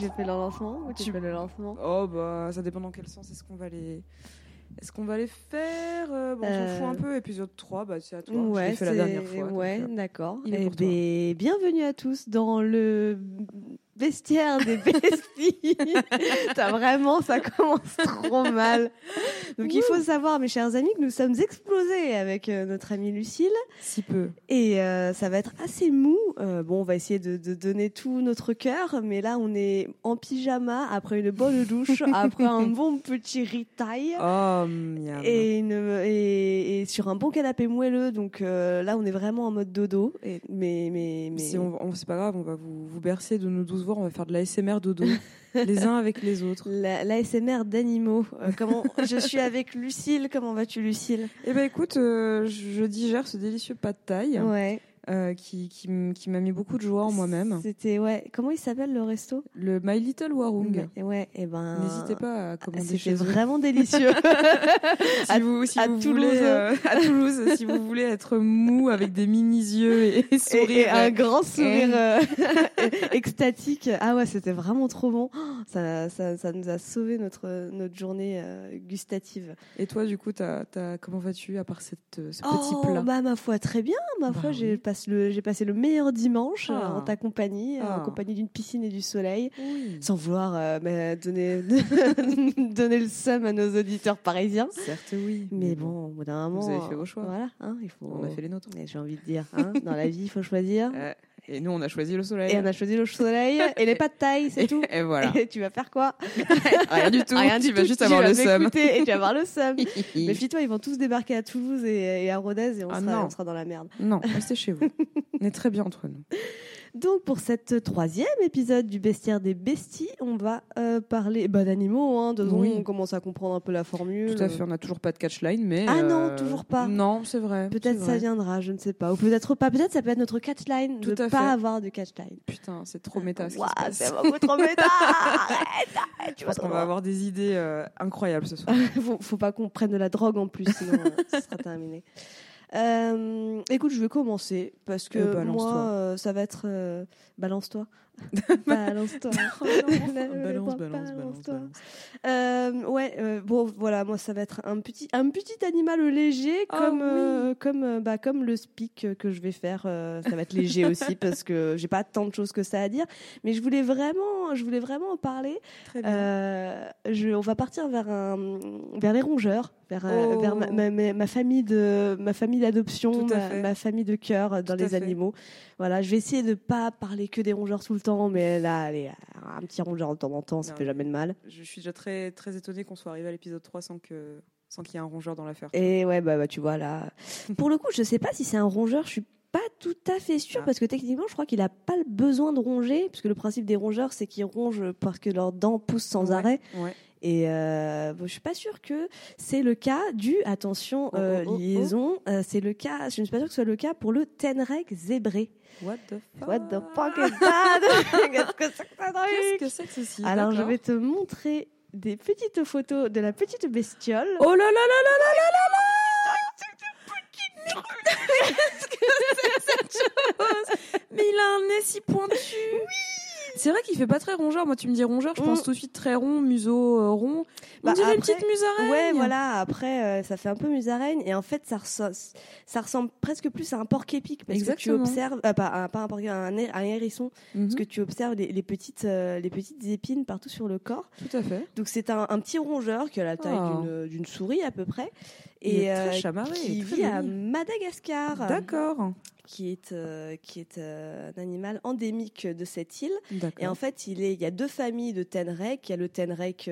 j'ai fait le lancement ou tu Tu- fais le lancement? Oh bah ça dépend dans quel sens est-ce qu'on va les est-ce qu'on va les faire? Euh, bon, On s'en fout Euh, un peu. Épisode 3, bah c'est à toi. Je Ouais, fait la dernière fois. Ouais, euh, d'accord. est Eh ben, bienvenue à tous dans le vestiaire des besties. T'as vraiment, ça commence trop mal. Donc il faut savoir, mes chers amis, que nous sommes explosés avec euh, notre amie Lucille Si peu. et euh, ça va être assez mou. Euh, bon, on va essayer de, de donner tout notre cœur, mais là on est en pyjama après une bonne douche, après un bon petit ritaille. Oh, miam. Et, une, et, et sur un bon canapé moelleux, donc là on est vraiment en mode dodo. Et, mais mais mais Si on, on- c'est pas grave, on va vous, vous bercer de nos douze on va faire de l'ASMR dodo, les uns avec les autres. la- l'ASMR d'animaux. Euh, comment je suis avec Lucille. Comment vas-tu Lucille? Eh ben écoute, euh, je digère ce délicieux pas de taille Ouais. euh, qui, qui, m'a mis beaucoup de joie en moi-même. C'était ouais. Comment il s'appelle le resto? Le My Little Warung. Ouais, Ouais. Et ben. N'hésitez pas à commander C'était vraiment délicieux. Si à- vous, si à vous Toulouse. voulez, euh, à Toulouse, si vous voulez être mou avec des mini yeux et, et et, sourire, et un grand sourire euh, extatique. Ah ouais, c'était vraiment trop bon. Oh, Ça, ça, ça nous a sauvé notre, notre journée euh, gustative. Et toi, du coup, comment vas-tu à part cette, euh, ce petit oh, plat? bah ma foi, très bien. Ma Bah foi, oui. j'ai passé le, j'ai passé le meilleur dimanche euh, Ah. en ta compagnie, en Ah. compagnie d'une piscine et du soleil, Oui. sans vouloir euh, bah, donner, donner le seum à nos auditeurs parisiens. Certes, oui. Mais bon, au bout d'un moment, Vous avez fait vos choix. Voilà, hein, il faut. On a fait les nôtres. J'ai envie de dire, hein, dans la vie, il faut choisir. Euh, et nous, on a choisi le soleil. Et on a choisi le soleil et les pas de taille, c'est tout. Et voilà. Et tu vas faire quoi Rien du tout. Rien tu du vas tout, juste tu avoir vas le seum. Et tu vas avoir le seum. Méfie-toi, ils vont tous débarquer à Toulouse et, et à Rodez et on, Ah sera, on sera dans la merde. Non, restez chez vous. On est très bien entre nous. Donc pour cette troisième épisode du Bestiaire des Besties, on va euh, parler bah, d'animaux. Hein, de Oui. On commence à comprendre un peu la formule. Tout à fait. On n'a toujours pas de catchline, mais. Ah non, euh, toujours pas. Non, c'est vrai. Peut-être ça viendra, je ne sais pas. Ou peut-être pas. Peut-être ça peut être notre catchline de pas fait. avoir de catchline. Putain, c'est trop méta ce c'est beaucoup trop méta. Arrête, arrête, tu Je pense qu'on va avoir des idées euh, incroyables ce soir. faut, faut pas qu'on prenne de la drogue en plus, sinon ce sera terminé. Euh, écoute, je vais commencer parce que Euh, balance-toi. moi, euh, ça va être euh, balance-toi, balance, balance, balance, Balance-toi. balance. Euh, ouais, euh, bon, voilà, moi, ça va être un petit, un petit animal léger, Ah comme, oui. euh, comme, euh, bah, comme le speak que je vais faire. euh, ça va être léger aussi parce que j'ai pas tant de choses que ça à dire, mais je voulais vraiment, je voulais vraiment en parler. Très bien. Euh, je, on va partir vers un, vers les rongeurs, vers, euh, Oh. vers ma, ma- ma- ma famille de, ma famille d'adoption, ma, famille de cœur dans Tout les fait. animaux. Voilà, je vais essayer de pas parler que des rongeurs tout le temps, mais là, allez, un petit rongeur de temps en temps, ça Non, fait jamais de mal. Je suis déjà très, très étonnée qu'on soit arrivé à l'épisode 3 sans que sans qu'il y ait un rongeur dans l'affaire. Et ouais, bah, bah, tu vois là. Pour le coup, je sais pas si c'est un rongeur, je suis pas tout à fait sûre Ah. parce que techniquement, je crois qu'il a pas le besoin de ronger, puisque le principe des rongeurs, c'est qu'ils rongent parce que leurs dents poussent sans Ouais. arrêt. Ouais. Et euh, bon, je suis pas sûre que c'est le cas du, attention, Oh, euh, oh, oh, oh. liaison, euh, c'est le cas, je ne suis pas sûre que ce soit le cas pour le Tenrec zébré. What the fuck? What the fuck is that? Qu'est-ce que c'est que ça Qu'est-ce que c'est que ceci? Alors, je vais te montrer des petites photos de la petite bestiole. Oh là là là là là là là là! Qu'est-ce que c'est cette chose? Mais il a un nez si pointu. Oui C'est vrai qu'il fait pas très rongeur. Moi, tu me dis rongeur, je Mm. pense tout de suite très rond, museau euh, rond. On Bah, dirait une après- petite musaraigne. Ouais, voilà. Après, euh, ça fait un peu musaraigne et en fait, ça, ressemble, ça ressemble presque plus à un porc épic parce que tu Exactement. observes, euh, pas, un- pas un porc, un, un hérisson, Mhm, parce que tu observes les, les petites, euh, les petites épines partout sur le corps. Tout à fait. Donc c'est un, un petit rongeur qui a la taille Oh. d'une- d'une souris à peu près Est très euh, chamarré, qui très vit à. Madagascar, D'accord. qui est euh, qui est euh, un animal endémique de cette île. Et en fait, il est, il y a deux familles de tenrec. Il y a le tenrec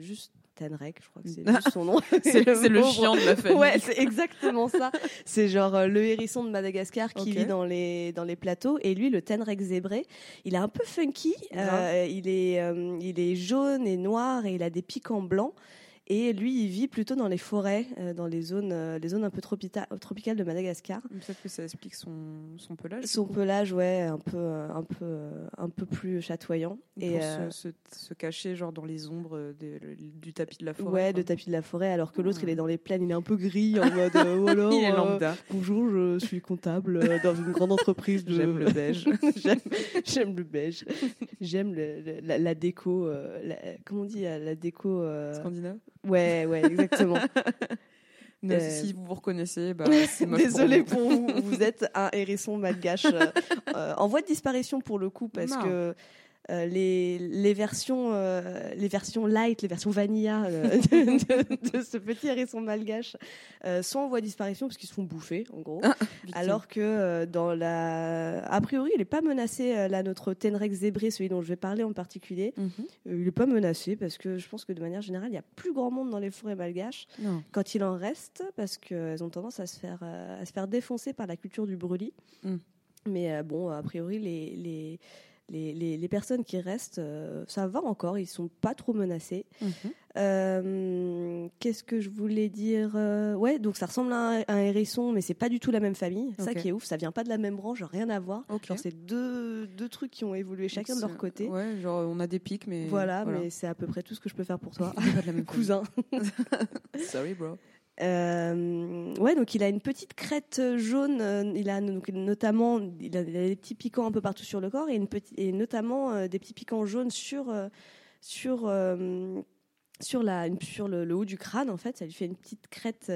juste tenrec, je crois que c'est son nom. c'est le chien de la famille. Ouais, c'est exactement ça. C'est genre euh, le hérisson de Madagascar qui vit dans les dans les plateaux et lui le tenrec zébré, il est un peu funky. Euh, il est euh, il est jaune et noir et il a des pics en blanc. Et lui, il vit plutôt dans les forêts, euh, dans les zones, euh, les zones un peu tropicales de Madagascar. Peut-être que ça explique son, son pelage. Son pelage, ouais, un peu, euh, un peu, un peu plus chatoyant. Pour Et se, se, se cacher genre dans les ombres le- du tapis de la forêt. ouais, de tapis de la forêt, alors que l'autre, Ouais. il est dans les plaines, il est un peu gris, en mode oh alors, Il est lambda. Bonjour, je suis comptable dans une grande entreprise. De... J'aime le beige. J'aime- le beige. J'aime le- le- la, la déco. la- comment on dit la déco Scandinave? Ouais, ouais, exactement. Non, Euh, Si vous vous reconnaissez, bah, c'est Désolé pour pour vous. vous. Vous êtes un hérisson malgache euh, euh, en voie de disparition pour le coup parce Non. que. Euh, les, les versions euh, les versions light les versions vanilla euh, de, de- de ce petit hérisson malgache sont en voie de disparition parce qu'ils se font bouffer en gros Victime. Alors que dans la, a priori, il n'est pas menacé. là, notre Tenrex zébré, celui dont je vais parler en particulier, Mhm. il n'est pas menacé parce que je pense que de manière générale, il y a plus grand monde dans les forêts malgaches Non. quand il en reste, parce qu'elles ont tendance à se faire à se faire défoncer par la culture du brûlis. Mm. Mais bon, a priori, les les les, les- les personnes qui restent, euh, ça va encore, ils sont pas trop menacés. Mhm. Euh, Qu'est-ce que je voulais dire Euh, Ouais, donc ça ressemble à un, à un hérisson, mais c'est pas du tout la même famille. Ça qui est ouf, ça vient pas de la même branche, rien à voir. Ok. Genre c'est deux, deux trucs qui ont évolué chacun de leur côté. Ouais, genre on a des pics, mais. Voilà, mais c'est à peu près tout ce que je peux faire pour toi, cousin. Sorry, bro. Euh, ouais, donc il a une petite crête jaune. euh, il a donc notamment, des petits piquants un peu partout sur le corps et, notamment euh, des petits piquants jaunes sur euh, sur euh, sur la sur le, le haut du crâne. En fait, ça lui fait une petite crête.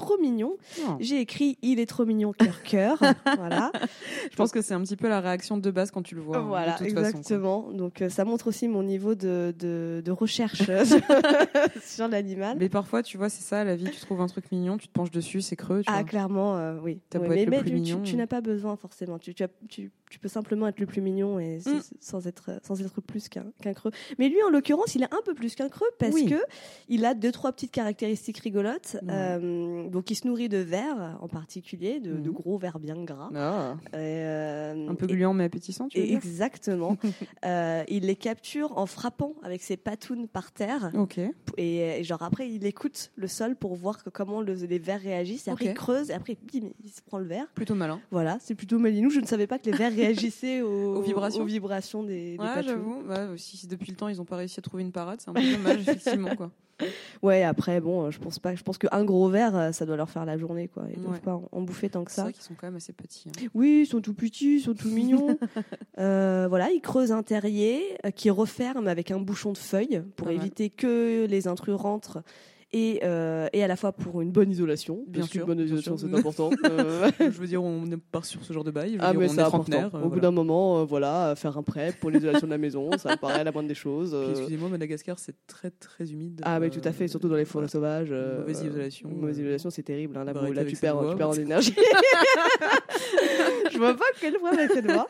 Euh, Trop mignon. Non. J'ai écrit il est trop mignon cœur cœur. voilà. Je pense que c'est un petit peu la réaction de base quand tu le vois. hein, Voilà, de toute façon, quoi. exactement. Donc euh, ça montre aussi mon niveau de, de, de recherche euh, sur l'animal. Mais parfois, tu vois, c'est ça, la vie, tu trouves un truc mignon, tu te penches dessus, c'est creux. Tu Ah, vois. clairement, euh, oui. Mais mais tu, tu- mignon. tu n'as pas besoin forcément. Tu, tu, as- tu- peux simplement être le plus mignon et Mm. sans, être, sans être plus qu'un creux. Mais lui, en l'occurrence, il est un peu plus qu'un creux parce Oui. que il a deux, trois petites caractéristiques rigolotes. Euh, donc, il se nourrit de vers en particulier, de, de Mhm. gros vers bien gras. Ah, Et, euh, un peu gluant mais appétissant, tu veux dire? Exactement. Euh, il les capture en frappant avec ses patounes par terre. Ok. Et, et genre après, il écoute le sol pour voir que- comment le- les vers réagissent. Et après, il creuse. Et après, bim, il se prend le verre. Plutôt malin. Voilà, c'est plutôt malinou. Je ne savais pas que les vers réagissaient aux, Aux vibrations. aux vibrations des, des Ouais, j'avoue. Si depuis le temps ils n'ont pas réussi à trouver une parade, c'est un peu dommage, effectivement. Quoi. Ouais, après, bon, euh, je pense pas. Je pense qu'un gros verre, euh, ça doit leur faire la journée, quoi. Ils ne Ouais. doivent pas en, bouffer tant que C'est ça. vrai qu'ils sont quand même assez petits. hein. Oui, ils sont tout petits, ils sont tout mignons. Euh, voilà, ils creusent un terrier qui referme avec un bouchon de feuilles pour éviter que les intrus rentrent. Et, euh, et à la fois pour une bonne isolation, Bien parce sûr, bonne isolation c'est important. Euh, je veux dire, on pas sur ce genre de bail. Je veux Ah dire, mais on est trentenaire. Au euh, bout d'un moment, euh, voilà, faire un prêt pour l'isolation de la maison, ça me paraît la moindre des choses. Euh. Excusez-moi, Madagascar, c'est très très humide. Ah mais Euh, tout à fait, surtout dans les forêts voilà. sauvages. euh, Mauvaise isolation, Mauvaise euh, isolation, c'est terrible. hein, là, bah, là, tu perds, doigts, tu perds en énergie. Je vois pas quel point avec ses doigts.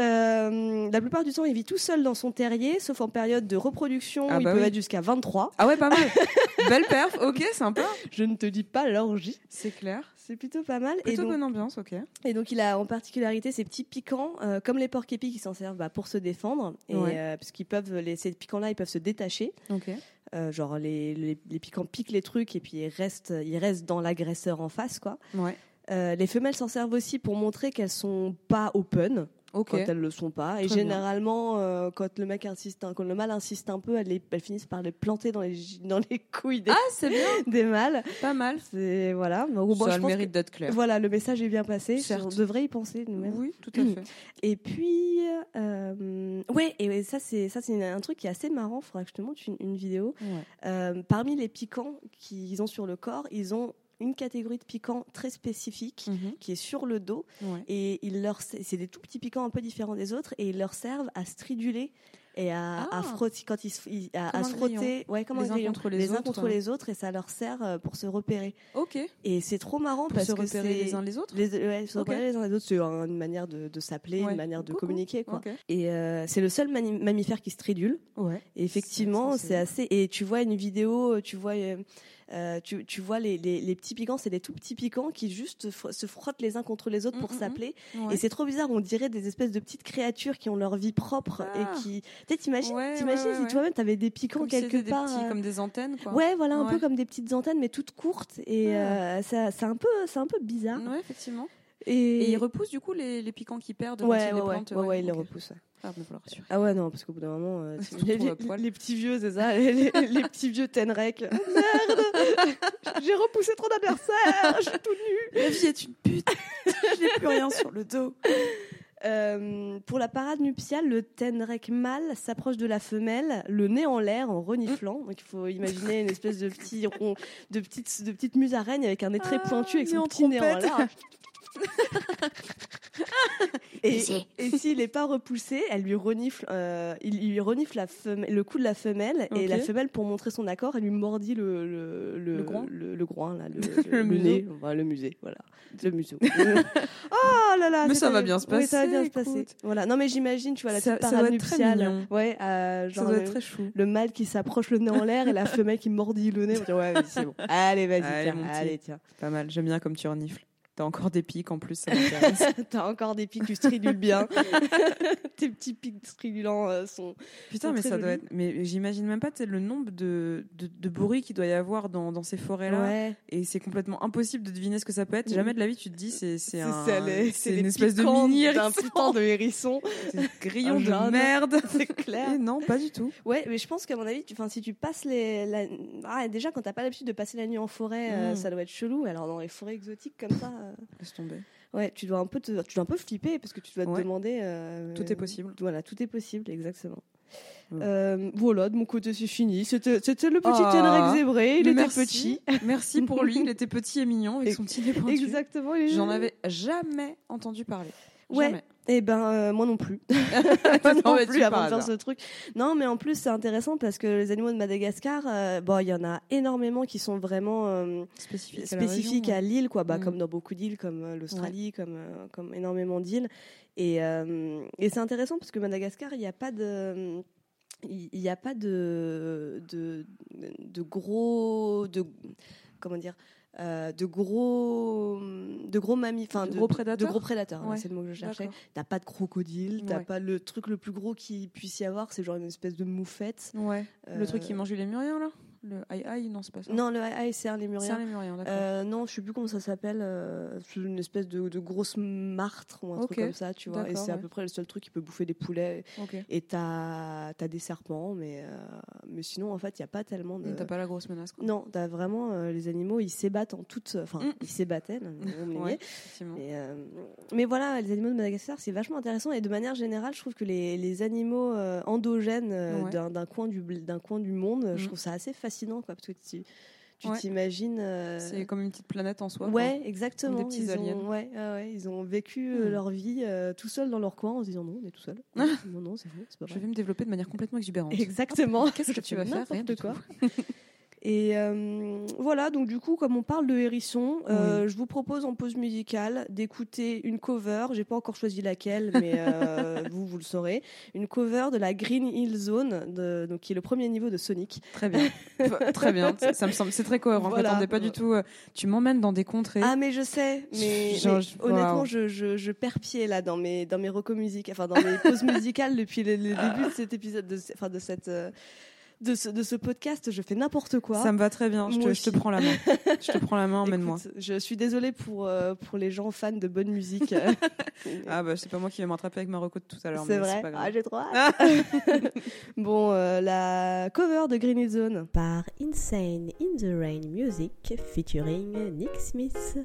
Euh, la plupart du temps, il vit tout seul dans son terrier, sauf en période de reproduction. Ah il bah peut oui. être jusqu'à 23. Ah ouais, pas mal. Belle perf, ok, sympa. Je ne te dis pas l'orgie. C'est clair. C'est plutôt pas mal. Plutôt et, donc, bonne ambiance, ok. et donc, il a en particularité ces petits piquants, euh, comme les porcs épis qui s'en servent bah, pour se défendre. Et, Ouais. euh, parce qu'ils peuvent, les, ces piquants-là, ils peuvent se détacher. Ok. Euh, genre, les, les, les piquants piquent les trucs et puis ils restent, ils restent dans l'agresseur en face, quoi. Ouais. Euh, les femelles s'en servent aussi pour montrer qu'elles sont pas open Quand elles le sont pas. Et Très généralement, euh, quand le mec insiste, un- quand le mâle insiste un peu, elles, les- elles finissent par les planter dans les gi- dans les couilles des, Ah, bien. des mâles. Pas mal. C'est voilà. Donc, bon, Ça je a le mérite d'être clair. Voilà, le message est bien passé. Certes. On devrait y penser nous-mêmes. Oui, tout à fait. Et puis, euh, ouais, et ça c'est ça c'est un truc qui est assez marrant. Il faudra que je te montre une, une vidéo. Ouais. Euh, parmi les piquants qu'ils ont sur le corps, ils ont une catégorie de piquants très spécifique Mhm. qui est sur le dos Ouais. et ils leur c'est des tout petits piquants un peu différents des autres et ils leur servent à striduler et à, Ah. à frotter quand ils à, se frotter ouais comme Les un uns contre les uns autres, contre hein. les autres et ça leur sert euh, pour se repérer Ok. et c'est trop marrant Pour parce se que repérer c'est les uns les autres. les, ouais, se repérer les uns les autres c'est un- une manière de, de s'appeler Ouais. une manière de Coucou. communiquer quoi et euh, c'est le seul mammifère qui stridule Ouais. et effectivement, c'est assez. Et tu vois une vidéo, tu vois, euh, tu, tu vois les, les, les petits piquants, c'est des tout petits piquants qui juste fr- se frottent les uns contre les autres Mm, pour mm, s'appeler. Ouais. Et c'est trop bizarre. On dirait des espèces de petites créatures qui ont leur vie propre Ah. et qui Tu t'imagines, Ouais, t'imagines ouais, si toi-même t'avais des piquants Comme si quelque c'était des part. petits- euh, comme des antennes, quoi. Ouais, voilà, un peu comme des petites antennes, mais toutes courtes. Et Ah. euh, ça, c'est un peu, c'est un peu bizarre. Ouais, effectivement. Et, Et ils repoussent du coup les, les piquants qui perdent ouais, ouais, les ouais, plantent. ouais, ouais, ils les repoussent. Ah. Ah ouais, non, parce qu'au bout d'un moment, euh, les, les- les petits vieux, c'est ça, les, petits vieux Tenrec. Merde J'ai repoussé trop d'adversaires, je suis tout nu La vie est une pute. J'ai plus rien sur le dos. Euh, Pour la parade nuptiale, le Tenrec mâle s'approche de la femelle, le nez en l'air, en reniflant. Donc il faut imaginer une espèce de petit rond, de petite, de petite musaraigne avec un nez très Ah, pointu, avec son petit nez en l'air. Et, et s'il n'est pas repoussé, elle lui renifle, euh, il lui renifle la femelle- le cou de la femelle et la femelle, pour montrer son accord, elle lui mordit le le le, Le groin le, le groin, là, le, Le le museau. nez, enfin, le musée, voilà, le museau. oh là là, Mais ça va bien se Oui, ça va passer, bien se passer. écoute. Voilà, non mais j'imagine, tu vois la Ça- petite parade nuptiale, ouais, euh, Ça genre doit le, être très chou. le mâle qui s'approche le nez en l'air et la femelle qui mordit le nez. Ouais, c'est bon. Allez, vas-y, Allez, tiens, mon petit. allez, tiens. Pas mal. J'aime bien comme tu renifles. T'as encore des pics en plus, ça m'intéresse. T'as encore des pics, tu stridules bien. Tes petits pics stridulants euh, sont. Putain, sont mais très ça doit être. Mais j'imagine même pas le nombre de, de, de bruits qu'il doit y avoir dans, dans ces forêts-là. Ouais. Et c'est complètement impossible de deviner ce que ça peut être. Jamais de la vie, tu te dis, c'est c'est C'est un. c'est une espèce de mini d'un putain de hérisson. grillon de merde. C'est clair. Et non, pas du tout. Ouais, mais je pense qu'à mon avis, tu, 'fin, si tu passes les. La... Ah, déjà, quand t'as pas l'habitude de passer la nuit en forêt, euh, Mm. ça doit être chelou. Alors, dans les forêts exotiques comme ça. Euh, Laisse tomber. Ouais, tu dois un peu te, tu dois un peu flipper parce que tu dois te Ouais. demander. euh, Tout est possible. Voilà, tout est possible, exactement. Ouais. Euh, voilà, de mon côté, c'est fini. C'était c'était le petit Ah. Zébré. Il était merci. petit. Merci pour lui. Il était petit et mignon avec Et- son petit nez. Exactement. J'en avais jamais entendu parler. Ouais. Jamais. Eh ben, euh, moi non plus. moi non tombée plus avant de faire ce truc. Non, mais en plus, c'est intéressant parce que les animaux de Madagascar, euh, bon, il y en a énormément qui sont vraiment euh, spécifiques à l'île, quoi. Bah, Mm. comme dans beaucoup d'îles, comme l'Australie, comme, comme énormément d'îles. Et, et c'est intéressant parce que Madagascar, il n'y a pas de. Il n'y a pas de, de, de gros. De, comment dire euh, de gros de gros mammifères enfin De gros prédateurs de gros prédateurs Ouais, c'est le mot que je cherchais. T'as pas de crocodile, t'as Ouais. pas le truc le plus gros qu'il puisse y avoir, c'est genre une espèce de moufette. Ouais. Le Euh, truc qui mange les muriens, là? Le aïe aïe, non, c'est pas ça. Non, le haï, c'est un lémurien. un lémurien, d'accord. Euh, non, je sais plus comment ça s'appelle. euh, c'est une espèce de, de grosse martre ou un truc comme ça, tu vois. Et c'est à peu près le seul truc qui peut bouffer des poulets. Et t'as as des serpents, mais, euh, mais sinon, en fait, il n'y a pas tellement de. T'as pas la grosse menace, quoi. Non, t'as vraiment les animaux, ils s'ébattent en toute. Enfin, Mm. ils s'ébattaient, Ouais. Mais, mais voilà, les animaux de Madagascar, c'est vachement intéressant. Et de manière générale, je trouve que les, les animaux endogènes Ouais. d'un coin, du coin du monde, je Mm. trouve ça assez fascinant. Quoi, parce que tu tu Ouais. t'imagines. euh, C'est comme une petite planète en soi. quoi. Ouais, exactement. Des petits ils, aliens. ont, ouais, ouais, ouais, ils ont vécu euh, Mm. leur vie euh, tout seuls dans leur coin en se disant non, on est tout seul. non, non, c'est faux, c'est pas Je vrai. vais me développer de manière complètement exubérante. Exactement. Qu'est-ce que Je tu vas faire Rien n'importe quoi. Et euh, voilà, donc du coup, comme on parle de hérisson, euh, je vous propose en pause musicale d'écouter une cover. J'ai pas encore choisi laquelle, mais euh, vous, vous le saurez. Une cover de la Green Hill Zone, de, donc qui est le premier niveau de Sonic. Très bien. très bien. Ça me semble, c'est très cohérent. Voilà. Je m'attendais pas du tout. euh, Tu m'emmènes dans des contrées. Ah, mais je sais, mais, Genre, mais je- honnêtement, je, je, je perds pied là dans mes dans mes recos musiques, enfin dans mes pauses musicales depuis le, le début de cet épisode, de, enfin de cette euh, de ce, de ce podcast. Je fais n'importe quoi. Ça me va très bien. Je te, je te aussi. prends la main. Je te prends la main, emmène-moi. Je suis désolée pour euh, pour les gens fans de bonne musique. Ah bah c'est pas moi qui vais m'attraper avec ma reco de tout à l'heure. C'est vrai. pas grave. Ah, j'ai trop hâte. bon, euh, la cover de Green Hill Zone. par Insane in the Rain Music featuring Nick Smith.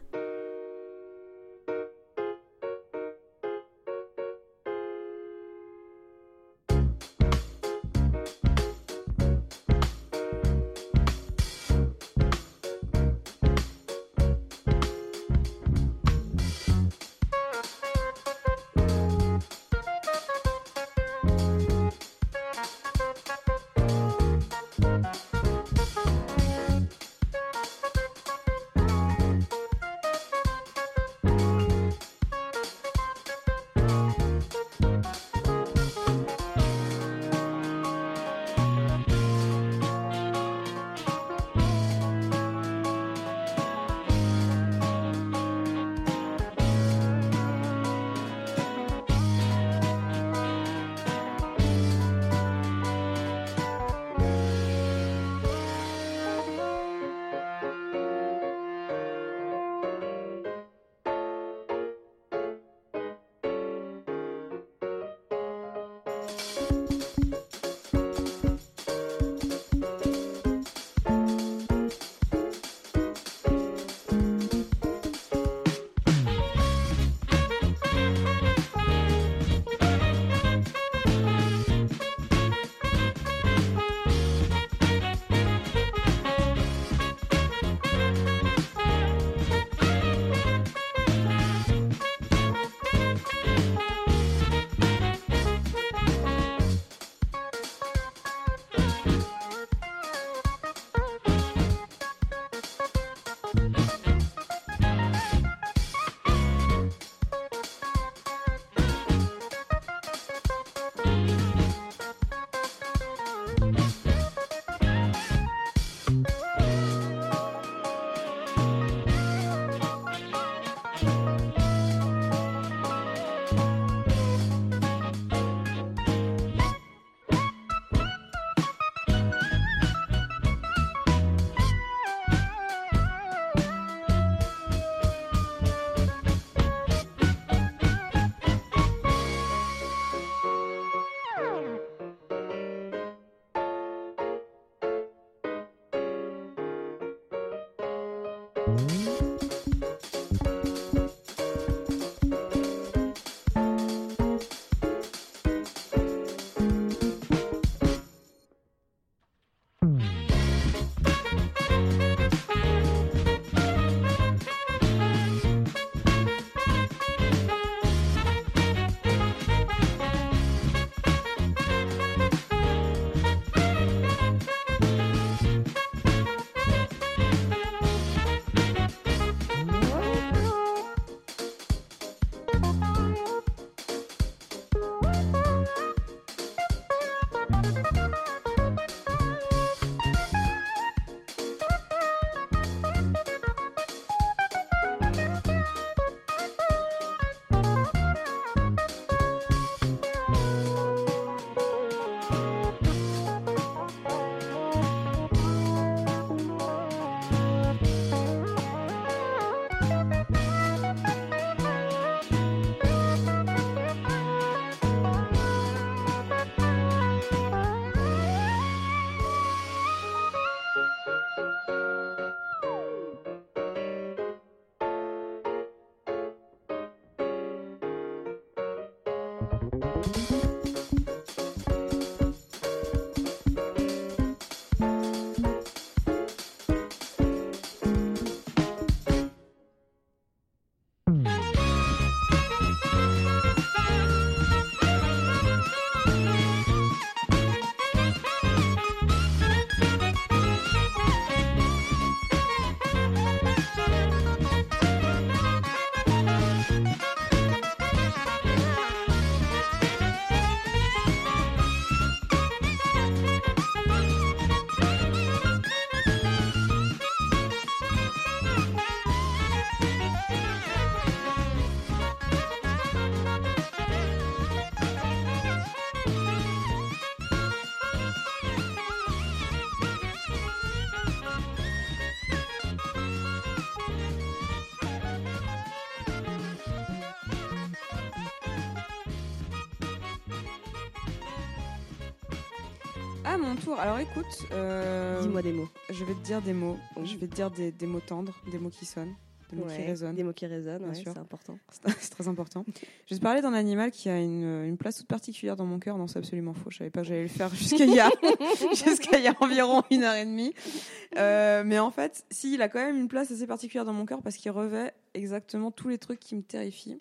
Alors écoute, euh, Dis-moi des mots. je vais te dire des mots. Je vais te dire des, des mots tendres, des mots qui sonnent, des mots qui résonnent. Des mots qui résonnent, Bien ouais, sûr. c'est important. C'est très important. Je vais te parler d'un animal qui a une, une place toute particulière dans mon cœur. Non, c'est absolument faux. Je savais pas que j'allais le faire jusqu'à il y a, jusqu'à il y a environ une heure et demie. Euh, mais en fait, si, il a quand même une place assez particulière dans mon cœur parce qu'il revêt exactement tous les trucs qui me terrifient.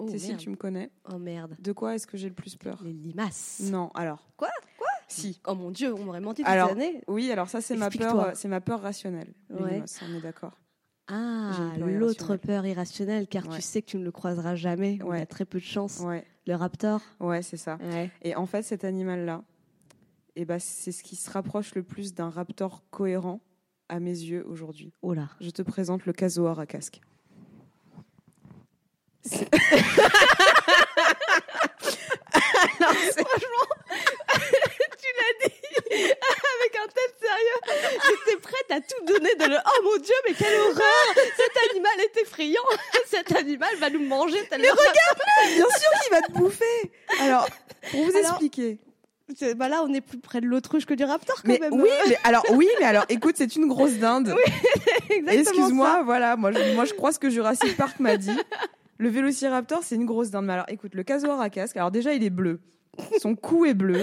Oh, Cécile, merde. tu me connais. Oh merde. De quoi est-ce que j'ai le plus peur? Les limaces. Non, alors. Quoi? Si. Oh mon dieu, on m'aurait menti toutes Alors, ces années. Oui, alors ça, c'est ma peur, euh, c'est ma peur rationnelle. Ouais. on est d'accord. Ah, l'autre peur irrationnelle, car Ouais. tu sais que tu ne le croiseras jamais. Ouais. a très peu de chance. Ouais, Le raptor. ouais, c'est ça. Et en fait, cet animal-là, eh ben, c'est ce qui se rapproche le plus d'un raptor cohérent à mes yeux aujourd'hui. Oh là. Je te présente le casoar à casque. Alors, c'est- Avec un tel sérieux, j'étais prête à tout donner de le. Oh mon dieu, mais quelle horreur Cet animal est effrayant. Cet animal va nous manger. Mais regarde Bien sûr qu'il va te bouffer. Alors, pour vous Alors, expliquer. Bah là, on est plus près de l'autruche que du raptor quand Mais même. oui, mais alors oui, mais alors écoute, c'est une grosse dinde. exactement Excuse-moi, voilà, moi je, moi je crois ce que Jurassic Park m'a dit. Le vélociraptor, c'est une grosse dinde. Mais alors écoute, le casoar à casque, alors déjà il est bleu. Son cou est bleu.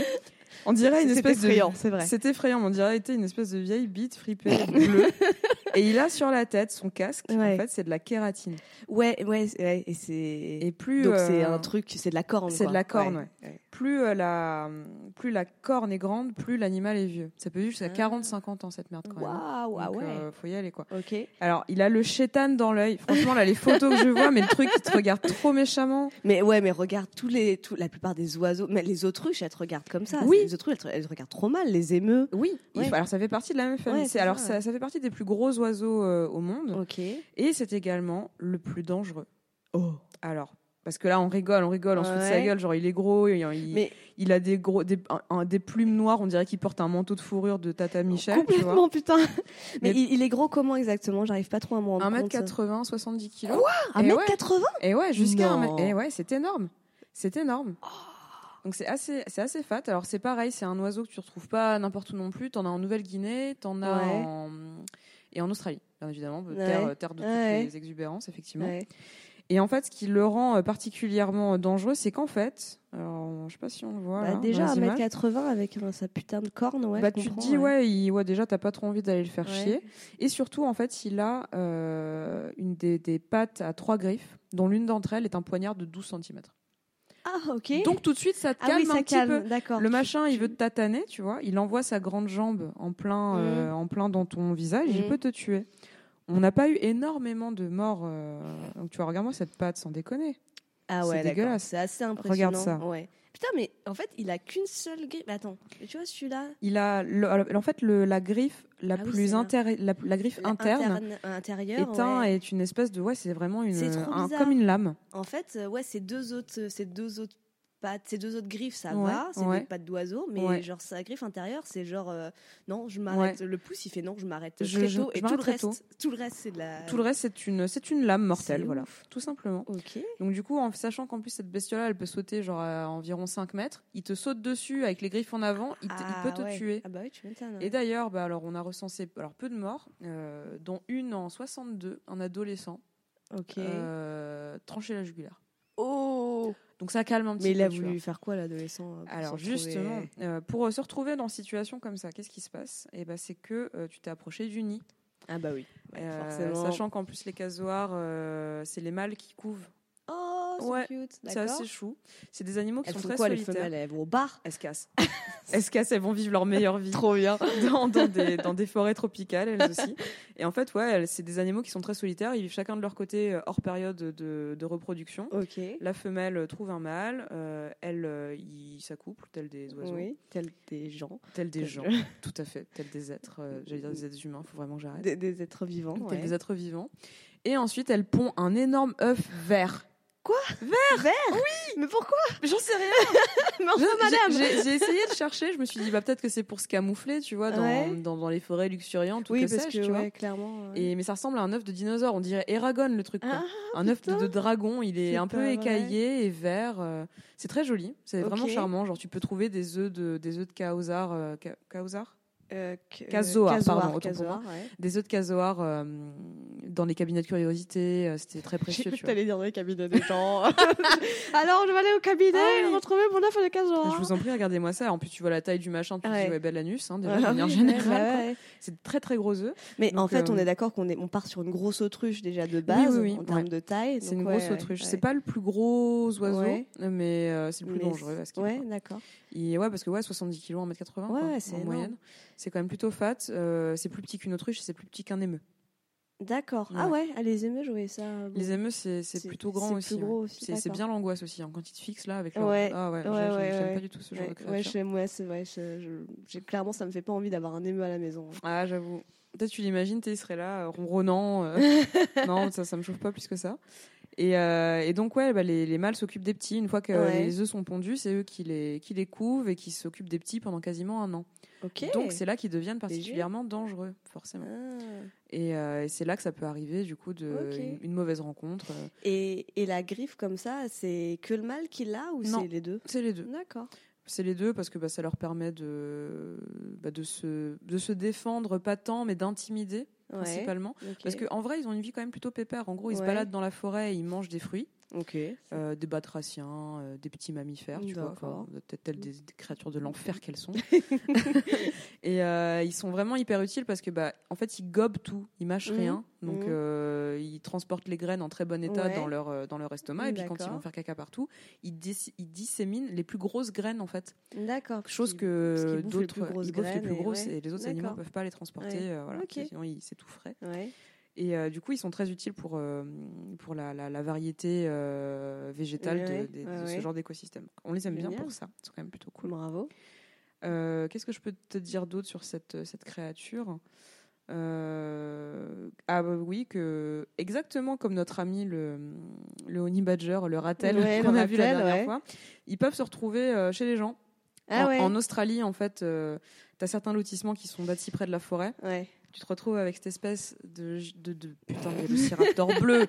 On dirait une espèce de c'est vrai. C'est effrayant, on dirait était une espèce de vieille bite fripée bleue. Et il a sur la tête son casque, Ouais. en fait, c'est de la kératine. Ouais, ouais, ouais, et c'est. Et plus Donc c'est euh, un truc, c'est de la corne. c'est de la corne, plus euh, la plus la corne est grande, plus l'animal est vieux. Ça peut vivre jusqu'à Ah. 40-50 ans cette merde quand même. Waouh, ah Donc, ouais. euh, faut y aller quoi. Ok. Alors, il a le chétan dans l'œil. Franchement, là, les photos que je vois, mais le truc, il te regarde trop méchamment. Mais ouais, mais regarde tous les, tout, la plupart des oiseaux, mais les autruches, elles te regardent comme ça. Oui. Les autruches, elles te, elles te regardent trop mal. Les émeux. Oui. Ouais. faut- alors, ça fait partie de la même famille. Ouais, alors, ça, ça fait partie des plus gros oiseaux euh, au monde. Ok. Et c'est également le plus dangereux. Oh. Alors, parce que là, on rigole, on rigole, on se fout de sa gueule. Genre, il est gros, il, il- Mais il a des, gros, des, un- un- des plumes noires. On dirait qu'il porte un manteau de fourrure de Tata Michel. tu vois. complètement, putain. Mais, Mais- il, il est gros comment exactement? J'arrive pas trop à me rendre compte. 1m80, 70 kilos. Un Et mètre ouais. 80 Et ouais, jusqu'à un Non. mètre. Et ouais, c'est énorme. C'est énorme. Donc c'est assez, c'est assez fat. Alors c'est pareil, c'est un oiseau que tu retrouves pas n'importe où non plus. T'en as en Nouvelle-Guinée, t'en as Ouais. en et en Australie, bien évidemment, Ouais. terre, terre de toutes Ouais. les exubérances, effectivement. Ouais. Et en fait, ce qui le rend euh, particulièrement dangereux, c'est qu'en fait, alors, je sais pas si on le voit. Bah, là, déjà, les images. 1m80 avec euh, sa putain de corne, ouais. bah, tu te dis, ouais, il, ouais déjà, t'as pas trop envie d'aller le faire Ouais. chier. Et surtout, en fait, il a euh, une des, des pattes à trois griffes, dont l'une d'entre elles est un poignard de 12 cm. Ah, ok. Donc, tout de suite, ça te ah calme oui, un ça petit calme, peu. d'accord. Le machin, il veut te tataner, tu vois. Il envoie sa grande jambe en plein, euh, en plein dans ton visage. Il Mhm. peut te tuer. On n'a pas eu énormément de morts. euh, Donc, tu vois, regarde-moi cette patte, sans déconner. Ah c'est ouais, d'accord. dégueulasse. C'est assez impressionnant. Regarde ça. Ouais. Putain, mais en fait, il a qu'une seule griffe. Attends, tu vois celui-là? Il a, le- en fait, le- la griffe la Ah oui, plus c'est intér- la, la griffe interne Interne- intérieure. est, un- ouais. est une espèce de, ouais, c'est vraiment une, C'est trop un- bizarre. comme une lame. En fait, euh, ouais, ces deux autres, euh, ces deux autres pattes, ces deux autres griffes, ça Ouais, va, c'est ouais. des pattes d'oiseau, mais Ouais. genre sa griffe intérieure, c'est genre euh, non, je m'arrête. Le pouce, il fait non, je m'arrête Je- très je- tôt, je et tout le reste, tout le reste, c'est de la. Tout le reste, c'est une, c'est une lame mortelle, voilà, ouf. tout simplement. Ok. Donc du coup, en sachant qu'en plus cette bestiole-là, elle peut sauter genre à environ 5 mètres, il te saute dessus avec les griffes en avant, il, te- il peut te ouais. tuer. Ah bah oui, tu m'étonnes. Et d'ailleurs, bah, alors on a recensé alors peu de morts, euh, dont une en 62, un adolescent, Ok. euh, tranché la jugulaire. Oh. Donc ça calme un petit Mais peu. il a voulu vois. faire quoi l'adolescent euh, Alors retrouver- justement, euh, pour euh, se retrouver dans une situation comme ça, qu'est-ce qui se passe? Et ben c'est que euh, tu t'es approché du nid, Ah bah oui. Ouais, forcément. sachant qu'en plus les casoirs, c'est les mâles qui couvent. Oh, c'est Ouais, cute. C'est assez chou. C'est des animaux qui Elles sont font très quoi les solitaires. femelles Elles vont au bar? Elles se cassent. elles se cassent, elles vont vivre leur meilleure vie. Trop bien. dans, dans des, dans des forêts tropicales, elles aussi. Et en fait, ouais, c'est des animaux qui sont très solitaires. Ils vivent chacun de leur côté euh, hors période de, de reproduction. Ok. La femelle euh, trouve un mâle, euh, elle, euh, il s'accouple, tel des oiseaux, Oui, tel des gens, tel des Tel- gens, tout à fait, tel des êtres, euh, j'allais dire des êtres humains, faut vraiment que j'arrête. des, des êtres vivants. Tel ouais. des êtres vivants. Et ensuite, elle pond un énorme œuf vert. Mais pourquoi? Mais J'en sais rien. Je- madame j'ai- essayé de chercher, je me suis dit, bah, peut-être que c'est pour se camoufler, tu vois, dans, Ouais. dans, dans les forêts luxuriantes ou Oui, que parce que tu vois. clairement. ouais. Et, mais ça ressemble à un œuf de dinosaure, on dirait Eragon le truc. quoi. Ah, un œuf de, dragon, il est, un peu vrai. écaillé et vert. euh, c'est très joli, c'est vraiment charmant. Genre tu peux trouver des œufs de des œufs de caosar, euh, ca- caosar Euh, Casoar, Casoar, pardon, Casoar, ouais. des œufs de casoar euh, dans les cabinets de curiosité. euh, C'était très précieux. vois. t'allais dire dans les cabinets des gens. Alors, je vais aller au cabinet Ah oui. retrouver mon œuf de Casoar. Je vous en prie, regardez-moi ça. En plus, tu vois la taille du machin, tu te Ouais. dis ouais, belle anus, hein, déjà, Ah de manière oui, générale. ouais. C'est très très gros œufs. Mais en fait, on euh, est d'accord qu'on est, on part sur une grosse autruche déjà de base oui, oui, en termes ouais. de taille. C'est une grosse ouais, autruche. ouais. C'est pas le plus gros oiseau, Ouais. mais euh, c'est le plus Mais dangereux. Ouais, d'accord. Et ouais, parce que ouais, 70 kg, 1m80 Ouais, quoi, ouais, c'est en moyenne. C'est quand même plutôt fat. euh, c'est plus petit qu'une autruche et c'est plus petit qu'un émeu. D'accord. Ah ouais, ah, les émeus, je voyais ça. bon. Les émeus, c'est plutôt grand aussi. ouais. gros aussi, C'est bien l'angoisse aussi, hein, quand ils te fixent là avec leur... Ouais, Ah ouais, ouais, j'ai- ouais, j'aime pas du tout ce genre de ouais, créature. ouais, c'est vrai. je- je- j'ai- clairement, ça me fait pas envie d'avoir un émeu à la maison. Ah, j'avoue. Peut-être tu l'imagines, il serait là, euh, ronronnant. euh. non, ça, ça me chauffe pas plus que ça. Et, euh, et donc, ouais, bah, les, les mâles s'occupent des petits. Une fois que Ouais. les œufs sont pondus, c'est eux qui les, qui les couvent et qui s'occupent des petits pendant quasiment un an. Donc, c'est là qu'ils deviennent particulièrement dangereux, forcément. Ah. Et, euh, et c'est là que ça peut arriver, du coup, de, une, une mauvaise rencontre. euh. Et, et la griffe comme ça, c'est que le mâle qui l'a ou c'est les deux? C'est les deux. D'accord. C'est les deux parce que bah, ça leur permet de, bah, de, se, de se défendre, pas tant, mais d'intimider. Principalement. Parce qu'en vrai, ils ont une vie quand même plutôt pépère. En gros, ils se baladent dans la forêt et ils mangent des fruits, Ok. euh, des batraciens, euh, des petits mammifères, tu vois. Peut-être telles des, des créatures de l'enfer qu'elles sont. et euh, ils sont vraiment hyper utiles parce que, bah, en fait, ils gobent tout, ils mâchent Mhm. rien. Donc, Mhm. ils transportent les graines en très bon état Ouais. dans, leur, dans leur estomac. Et puis, quand ils vont faire caca partout, ils, dis- ils disséminent les plus grosses graines, en fait. D'accord. Chose que qu'ils bouffent les d'autres plus grosses ils bouffent les plus et- grosses ouais. et les autres animaux ne peuvent pas les transporter. Voilà, Ok. sinon ils s'étoufferaient. Ouais. Et euh, du coup, ils sont très utiles pour, euh, pour la, la- la variété euh, végétale de, ce genre d'écosystème. On les aime bien Génial. pour ça. C'est quand même plutôt cool. Bravo. Qu'est-ce que je peux te dire d'autre sur cette, cette créature? Ah bah oui, que exactement comme notre ami le, le honey badger, le ratel Ouais, qu'on a vu la dernière ouais. fois, ils peuvent se retrouver chez les gens. Ah en, ouais. en Australie, en fait, tu as certains lotissements qui sont bâtis près de la forêt. Tu te retrouves avec cette espèce de, de, de putain de vélociraptor bleu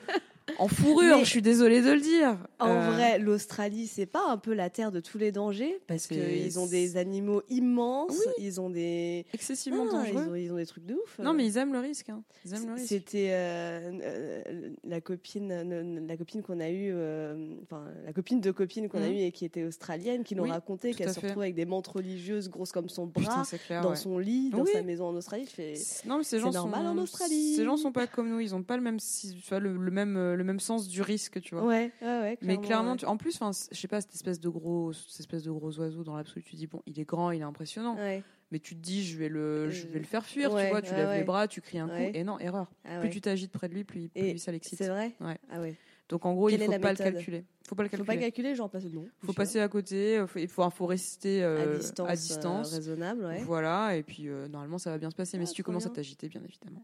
en fourrure, Mais- je suis désolée de le dire. En Euh, vrai, l'Australie, c'est pas un peu la terre de tous les dangers parce qu'ils ont des animaux immenses, Oui. ils ont des excessivement Ah, ils, dangereux. ont, ils ont des trucs de ouf. Non, mais ils aiment le risque. hein. Ils aiment le risque. C'était euh, euh, la copine, euh, la copine qu'on a eue, euh, enfin la copine de copine qu'on a Mhm. eue et qui était australienne, qui nous Oui, racontait qu'elle se retrouvait avec des mantes religieuses grosses comme son bras Putain, c'est clair. dans ouais. son lit, dans Oui. sa maison en Australie. Je fais, Non, mais ces gens normal sont, en Australie. Ces gens sont pas comme nous. Ils ont pas le même, le, le même, le même sens du risque, tu vois. ouais, ouais, ouais. Mais clairement, ouais. tu- en plus, je sais pas, cette espèce de gros, cette espèce de gros oiseau dans l'absolu, tu dis bon, il est grand, il est impressionnant, Ouais. mais tu te dis je vais le, je vais le faire fuir, tu vois, tu lèves les bras, tu cries un coup, et non, erreur. Ah Plus tu t'agites près de lui, plus, plus Et ça l'excite. C'est vrai? Ah. Donc en gros, Quelle il faut pas le calculer. Faut pas le calculer. Faut pas calculer, genre passer non. Faut passer à côté. Euh, il faut, rester euh, à euh, distance, raisonnable. Ouais. Voilà, et puis normalement ça va bien se passer. Mais ah, si tu commences à t'agiter, bien évidemment,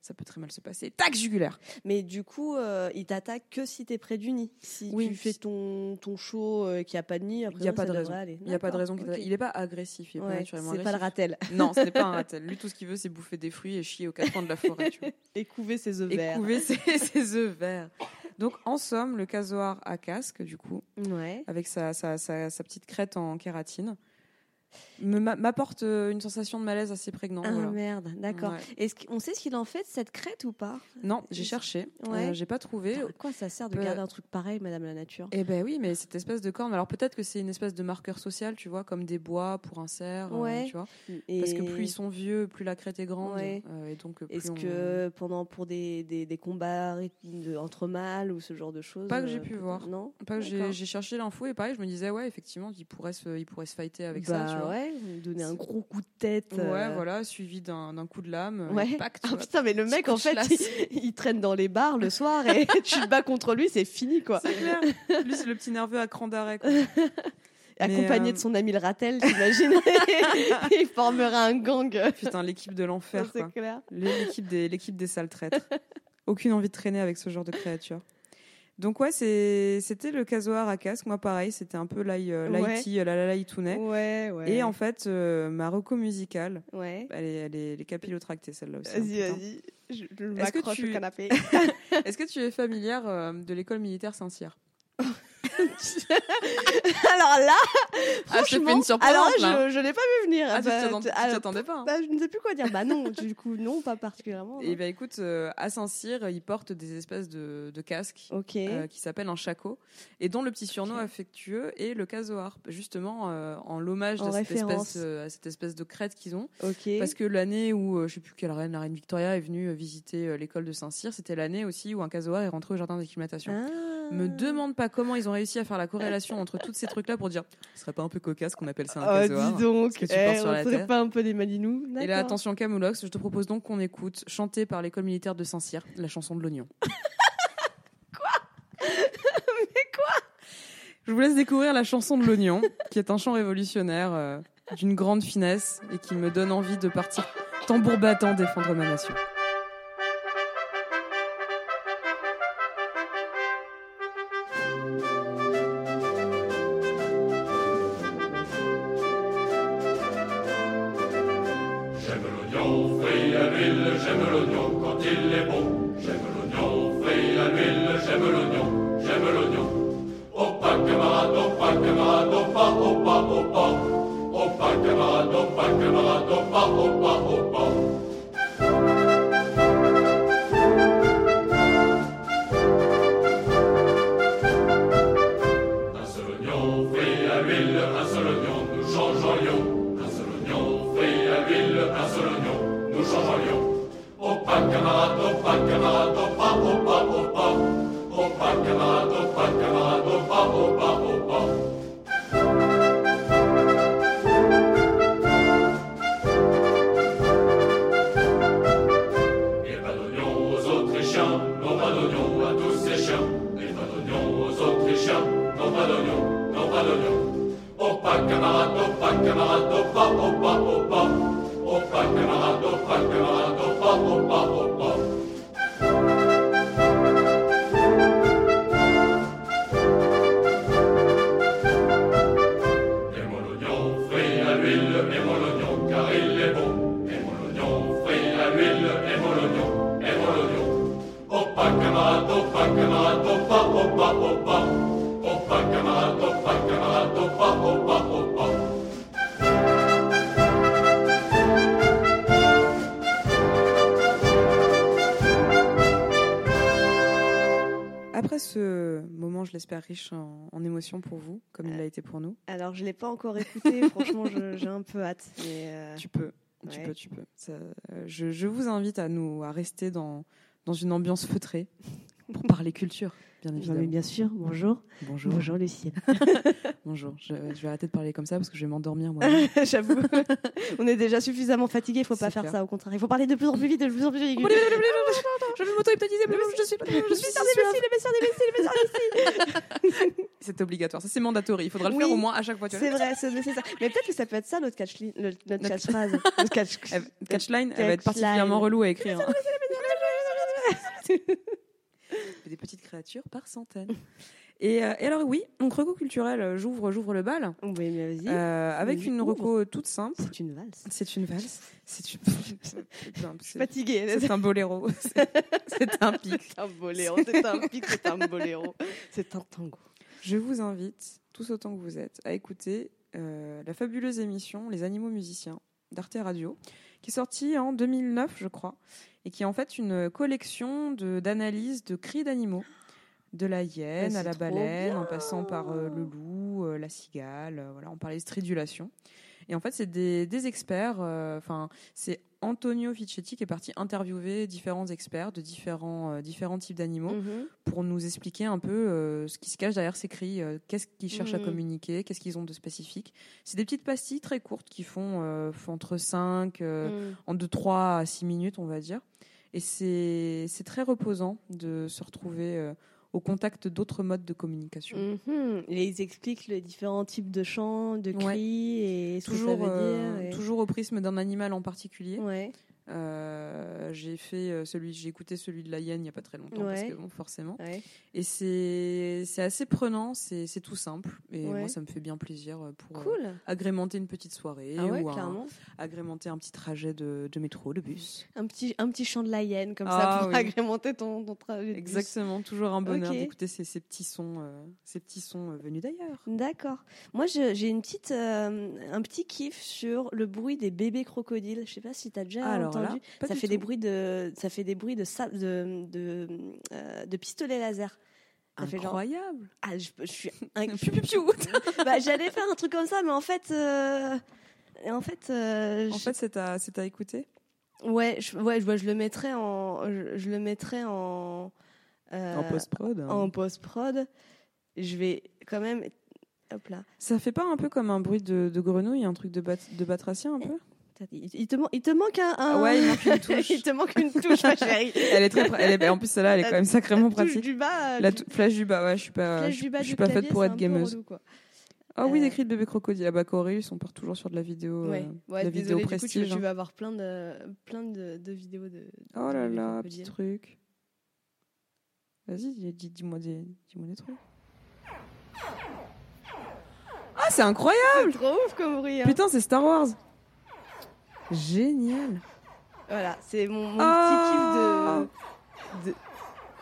ça peut très mal se passer. Tac jugulaire. Mais du coup, il t'attaque que si t'es près du nid. Si oui. tu fais ton ton show qui a pas de nid, il y a pas de raison. Il y a pas de raison. Il est pas agressif. Il est ouais, pas naturellement. C'est pas le ratel. Non, c'est pas un ratel. Lui, tout ce qu'il veut, c'est bouffer des fruits et chier aux quatre coins de la forêt. Et couver ses œufs verts. Et couver ses, ses œufs verts. Donc en somme, le casoir A4 masque, du coup, avec sa, sa, petite crête en kératine m'apporte euh, une sensation de malaise assez prégnante. Ah voilà. merde, d'accord. Ouais. Est-ce qu'on sait ce qu'il en fait de cette crête ou pas? Non, j'ai cherché, Ouais. euh, j'ai pas trouvé. À quoi ça sert de Peu- garder un truc pareil, Madame la Nature? Eh ben oui, mais cette espèce de corne. Alors peut-être que c'est une espèce de marqueur social, tu vois, comme des bois pour un cerf, euh, Ouais. tu vois. Et Parce que plus ils sont vieux, plus la crête est grande, euh, et donc euh, Est-ce on- que pendant pour des, des, des combats entre mâles ou ce genre de choses Pas que j'ai euh, pu voir. Non? Pas que j'ai cherché l'info et pareil, je me disais ouais, effectivement, il pourrait se, il pourrait se fighter avec bah ça, tu vois. Ouais, lui donner un gros coup de tête. Ouais, euh, voilà, suivi d'un coup de lame, euh, Ouais. Ah putain, mais le mec, en fait, il, il traîne dans les bars le soir et tu te bats contre lui, c'est fini, quoi. C'est clair. Lui, c'est le petit nerveux à cran d'arrêt. quoi. Accompagné euh, de son ami le Ratel, t'imagines Il formera un gang. Putain, l'équipe de l'enfer, c'est clair. L'équipe des, l'équipe des sales traîtres. Aucune envie de traîner avec ce genre de créature. Donc ouais, c'était le casoar à casque. Moi, pareil, c'était un peu l'ail, euh, Ouais. euh, la la laïtounet. Ouais, ouais. Et en fait, euh, ma reco musicale, Ouais. elle est, elle est, elle est capillotractée, celle-là aussi. hein, Vas-y, vas-y. Je je m'accroche tu- au canapé. Est-ce que tu es familière euh, de l'école militaire Saint-Cyr? alors là, Ah, franchement, une surprise. alors là. je, je l'ai pas vu venir. Ah, tu Bah, tu t'attendais pas. hein. bah, je ne sais plus quoi dire. Bah non, du coup, non, pas particulièrement. Et ben écoute, euh, à Saint-Cyr, ils portent des espèces de, de casques euh, qui s'appellent un chaco, et dont le petit surnom affectueux est le casoar, justement euh, en l'hommage cette espèce, à cette espèce de crête qu'ils ont. ok. Parce que l'année où, je sais plus quelle reine, la reine Victoria est venue visiter l'école de Saint-Cyr, c'était l'année aussi où un casoar est rentré au jardin d'acclimatation. Ah. Me demande pas comment ils ont réussi à faire la corrélation entre tous ces trucs-là pour dire ce serait pas un peu cocasse qu'on appelle ça un Oh, casoar dis donc, que tu eh, sur on la tête. pas un peu des Malinous Et là, attention Camoulox, je te propose donc qu'on écoute, chantée par l'école militaire de Saint-Cyr, la chanson de l'oignon. quoi? Mais quoi? Je vous laisse découvrir la chanson de l'oignon, qui est un chant révolutionnaire euh, d'une grande finesse et qui me donne envie de partir tambour battant défendre ma nation. Pour vous, comme il l'a été pour nous, Alors, je l'ai pas encore écouté. Franchement, j'ai un peu hâte. Mais euh, tu peux, tu Ouais. peux, tu peux. Ça, euh, je, je vous invite à nous à rester dans, dans une ambiance feutrée pour parler culture, bien évidemment. bien sûr. Bonjour. Bonjour. Bonjour, Lucille. Bonjour. Je, je vais arrêter de parler comme ça parce que je vais m'endormir moi. J'avoue. On est déjà suffisamment fatigué. Il faut pas faire clair. ça. Au contraire, il faut parler de plus en plus vite, de plus en plus vite. je vais m'auto-hypnotiser, je suis, je suis C'est obligatoire, ça c'est mandatory. Il faudra le faire Oui. au moins à chaque fois. C'est vrai, c'est nécessaire. Mais peut-être que ça peut être ça notre catch, li- le- notre catchphrase. Catchline, elle va être Catchline. particulièrement relou à écrire. Des petites créatures par centaines. Et, euh, et alors oui, donc reco culturel, euh, j'ouvre, j'ouvre le bal Oui, mais vas-y. euh, avec une reco toute simple. C'est une valse. C'est une valse. C'est une. C'est- Fatigué. C'est un boléro. C'est- C'est un pic. C'est un boléro. C'est un pic. C'est un boléro. C'est un tango. Je vous invite, tous autant que vous êtes, à écouter euh, la fabuleuse émission Les animaux musiciens d'Arte Radio, qui est sortie en 2009, je crois, et qui est en fait une collection d'analyses de, cris d'animaux, de la hyène Ah, à la baleine, en passant par euh, le loup, euh, la cigale, euh, voilà, on parlait de stridulation. Et en fait, c'est des, des experts, euh, enfin, c'est Antonio Ficetti qui est parti interviewer différents experts de différents, euh, différents types d'animaux Mhm. pour nous expliquer un peu euh, ce qui se cache derrière ces cris, euh, qu'est-ce qu'ils cherchent à Mhm. communiquer, qu'est-ce qu'ils ont de spécifique. C'est des petites pastilles très courtes qui font, font entre 5, Mhm. en de 3 à 6 minutes, on va dire. Et c'est c'est très reposant de se retrouver au contact d'autres modes de communication. Mhm. Et ils expliquent les différents types de chants, de Ouais. cris et ce Toujours, que ça veut euh, dire. et- toujours au prisme d'un animal en particulier. Ouais. Euh, j'ai fait euh, celui, j'ai écouté celui de la hyène il n'y a pas très longtemps parce que bon, forcément. Ouais. Et c'est c'est assez prenant, c'est c'est tout simple. Et Ouais. moi, ça me fait bien plaisir euh, pour euh, agrémenter une petite soirée Ah ou un- agrémenter un petit trajet de, de métro, de bus. Un petit, un petit chant de la hyène, comme Ah ça, pour oui. agrémenter ton, ton trajet. de bus. Exactement, toujours un bonheur Ok. d'écouter ces, ces petits sons, euh, ces petits sons venus d'ailleurs. D'accord. Moi, j'ai une petite, un petit kiff sur le bruit des bébés crocodiles. Je sais pas si tu as déjà Alors là, entendu. pas ça fait des bruits de, ça fait des bruits de de de, euh, de pistolet laser. Ça fait genre- Incroyable. Ah, je, je suis un- bah, j'allais faire un truc comme ça, mais en fait, euh, en fait, euh, en fait, c'est à, c'est à écouter. ouais, je, ouais, je, je le mettrais en, je, je le mettrais en, euh, en post-prod. hein. en post-prod. Je vais quand même, hop là. Ça fait pas un peu comme un bruit de, de grenouille, un truc de, bat, de batracien un peu? Il, te, man- il te manque un, un- Ah ouais, il manque une touche. il te manque une touche, ma chérie. Elle est très, elle est, en plus celle-là, elle est quand même sacrément La pratique. du bas, La tu- tou- flash du bas, ouais, je suis pas, je, du bas je suis pas faite pour être gameuse. relou, quoi. Ah oui, Euh, des cris de bébé crocodile. Ah bah on part toujours sur de la vidéo, euh, Ouais, ouais, de la vidéo du coup, tu, prestige. tu hein. vas avoir plein de, plein de, de vidéos de. Oh là là, petit truc. Vas-y, dis- dis- dis-moi des, dis-moi des trucs. Ah, c'est incroyable C'est trop ouf comme bruit. hein. Putain, c'est Star Wars Génial Voilà, c'est mon, mon Ah petit kiff de. de...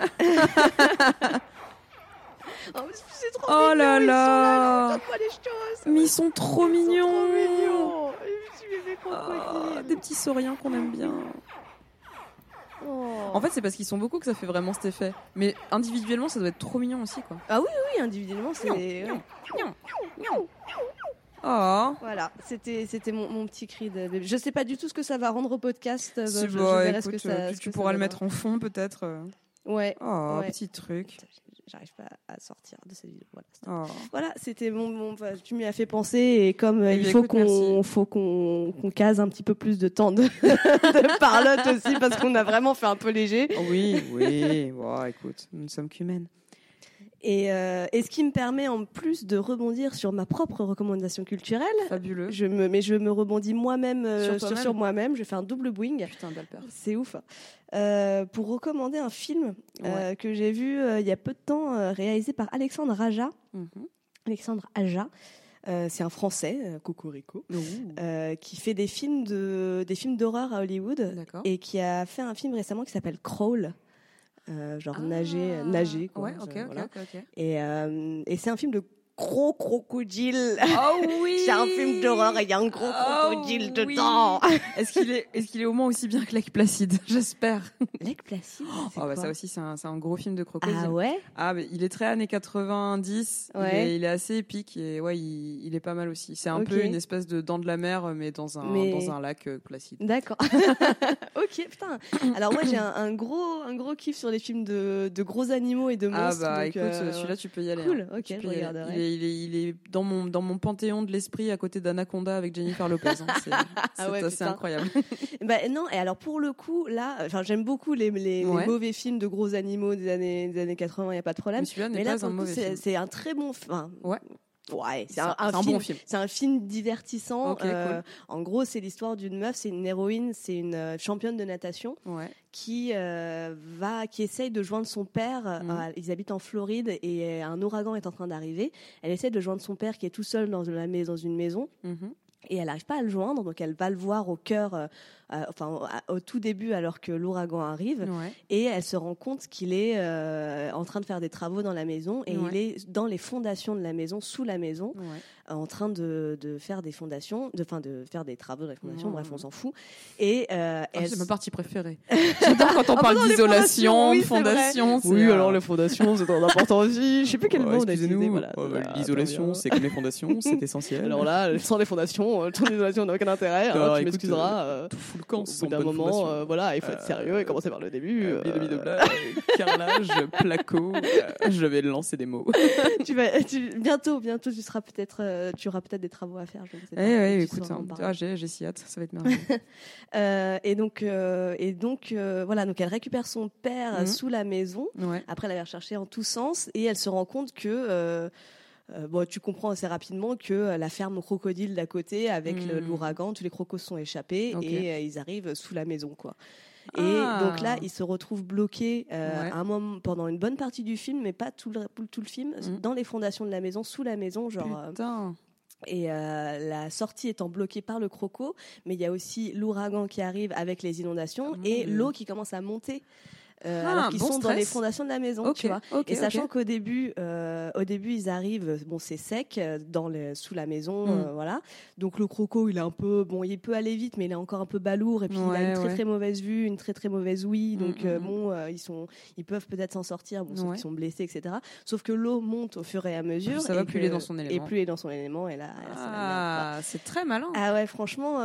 oh, mais c'est trop Oh mignon, là ils sont là. les choses. Mais ils sont trop Ils sont mignons trop mignons. Ah, crocodiles. Des petits sauriens qu'on aime bien. Oh. En fait, c'est parce qu'ils sont beaucoup que ça fait vraiment cet effet. Mais individuellement, ça doit être trop mignon aussi, quoi. oui, individuellement, c'est. Oh Voilà, c'était c'était mon, mon petit cri de bébé. Je sais pas du tout ce que ça va rendre au podcast. je ce que ça. tu, ce tu que ça pourras le mettre en fond, peut-être. euh. Ouais. Oh, Ouais. petit truc. J'arrive pas à sortir de cette vidéo. Voilà, c'était- Oh. Voilà, c'était mon, mon- enfin, tu m'y as fait penser et comme euh, Eh il faut qu'on faut qu'on qu'on case un petit peu plus de temps de, de parlotte aussi parce qu'on a vraiment fait un peu léger Oh oui, oui. Bon, écoute, nous ne sommes qu'humaines. Et, euh, et ce qui me permet en plus de rebondir sur ma propre recommandation culturelle. Fabuleux. Je me mais je me rebondis moi-même euh, Sur sur, toi-même sur moi-même. Je fais un double boing. Putain, belle. C'est ouf. Euh, pour recommander un film que j'ai vu il y a peu de temps, réalisé par Alexandre Raja. Mhm. Alexandre Aja. C'est un Français, Cocorico, qui fait des films de des films d'horreur à Hollywood et qui a fait un film récemment qui s'appelle Crawl. Euh, genre Ah. nager, nager. Quoi, Ouais, Je- ok, ok, voilà. ok, ok. Et, euh, et c'est un film de gros crocodile. Oh oui C'est un film d'horreur et il y a un gros Oh crocodile oui. dedans. Est-ce qu'il est, est-ce qu'il est au moins aussi bien que Lake Placide? J'espère. Lake Placide. Oh, bah, ça aussi, c'est un, c'est un gros film de crocodile. Ah ouais? Ah, mais il est très années 90. Il, Ouais. est, il est assez épique et ouais, il, il est pas mal aussi. C'est un peu une espèce de dent de la mer, mais dans un, Mais- dans un lac euh, placide. D'accord. ok, putain. Alors moi j'ai un, un gros, un gros kiff sur les films de, de gros animaux et de Ah monstres. bah donc, écoute, euh, celui-là tu peux y aller. Cool, hein. ok, je regarderai. Il est, il, est, il est dans mon, dans mon panthéon de l'esprit à côté d'Anaconda avec Jennifer Lopez. hein. C'est ouais, assez incroyable. Bah non, et alors pour le coup, là, enfin j'aime beaucoup les, les, les Ouais. mauvais films de gros animaux des années, des années 80, il n'y a pas de problème. Mais là, c'est film. c'est un très bon. Enfin, Ouais. Ouais, c'est un, bon film. C'est un film divertissant. Euh, En gros, c'est l'histoire d'une meuf, c'est une héroïne, c'est une euh, championne de natation Ouais. qui euh, va, qui essaye de joindre son père. euh, Mhm. ils habitent en Floride et un ouragan est en train d'arriver. Elle essaie de joindre son père qui est tout seul dans, la mais- dans une maison Mhm. et elle n'arrive pas à le joindre, donc elle va le voir au cœur, euh, enfin à- au tout début alors que l'ouragan arrive, Ouais. et elle se rend compte qu'il est euh, en train de faire des travaux dans la maison et Ouais. il est dans les fondations de la maison, sous la maison, Ouais. euh, en train de, de faire des fondations, de, enfin de faire des travaux dans les fondations. Mmh. Bref, on s'en fout. Et euh, Ah, elle c'est ma partie préférée. J'adore quand on Ah, parle d'isolation, fondations, oui, de fondation. Oui, alors les fondations, c'est très important aussi. Je sais plus quel mot on a utilisé. oh, va, L'isolation, c'est comme les fondations, c'est essentiel. Alors là, sans les fondations, euh, ton isolation n'a aucun intérêt. hein, Alors, tu m'excuseras. Tout le camp au bout d'un moment, euh, voilà, il faut être Euh, sérieux et commencer par le début. Euh, euh, carrelage, placo. euh, Je vais lancer des mots. tu vas, tu- bientôt, bientôt, tu seras peut-être, euh, tu auras peut-être des travaux à faire. Je ne sais Eh pas. ouais, Tu écoute, hein. ah, j'ai j'ai si hâte, ça va être merveilleux. Euh, et donc, euh, et donc, euh, voilà, donc elle récupère son père Mhm. sous la maison ouais. après l'avoir cherché en tous sens et elle se rend compte que. Euh, bon, tu comprends assez rapidement que euh, la ferme crocodile d'à côté, avec Mhm. l'ouragan, tous les crocos sont échapés Ok. et euh, ils arrivent sous la maison, quoi. Et Ah. donc là, ils se retrouvent bloqués euh, Ouais. à un moment pendant une bonne partie du film, mais pas tout le, tout le film, Mhm. dans les fondations de la maison, sous la maison, genre. euh, et euh, la sortie étant bloquée par le croco, mais il y a aussi l'ouragan qui arrive avec les inondations et l'eau qui commence à monter. Euh, Ah, alors qu'ils bon sont dans les fondations de la maison, tu vois. Et sachant qu'au début, euh, au début, ils arrivent, bon, c'est sec, euh, dans le, sous la maison, Mm. euh, voilà. Donc le croco, il est un peu, bon, il peut aller vite, mais il est encore un peu balourd, et puis il a une très ouais. très mauvaise vue, une très très mauvaise ouïe, Mm, donc mm, euh, mm. bon, ils sont, ils peuvent peut-être s'en sortir, bon, sauf Ouais. qu'ils sont blessés, etc. Sauf que l'eau monte au fur et à mesure. Ça va, et plus il est dans son Et élément. plus il est dans son élément, et là, c'est. Ah, très malin. Ah ouais, franchement,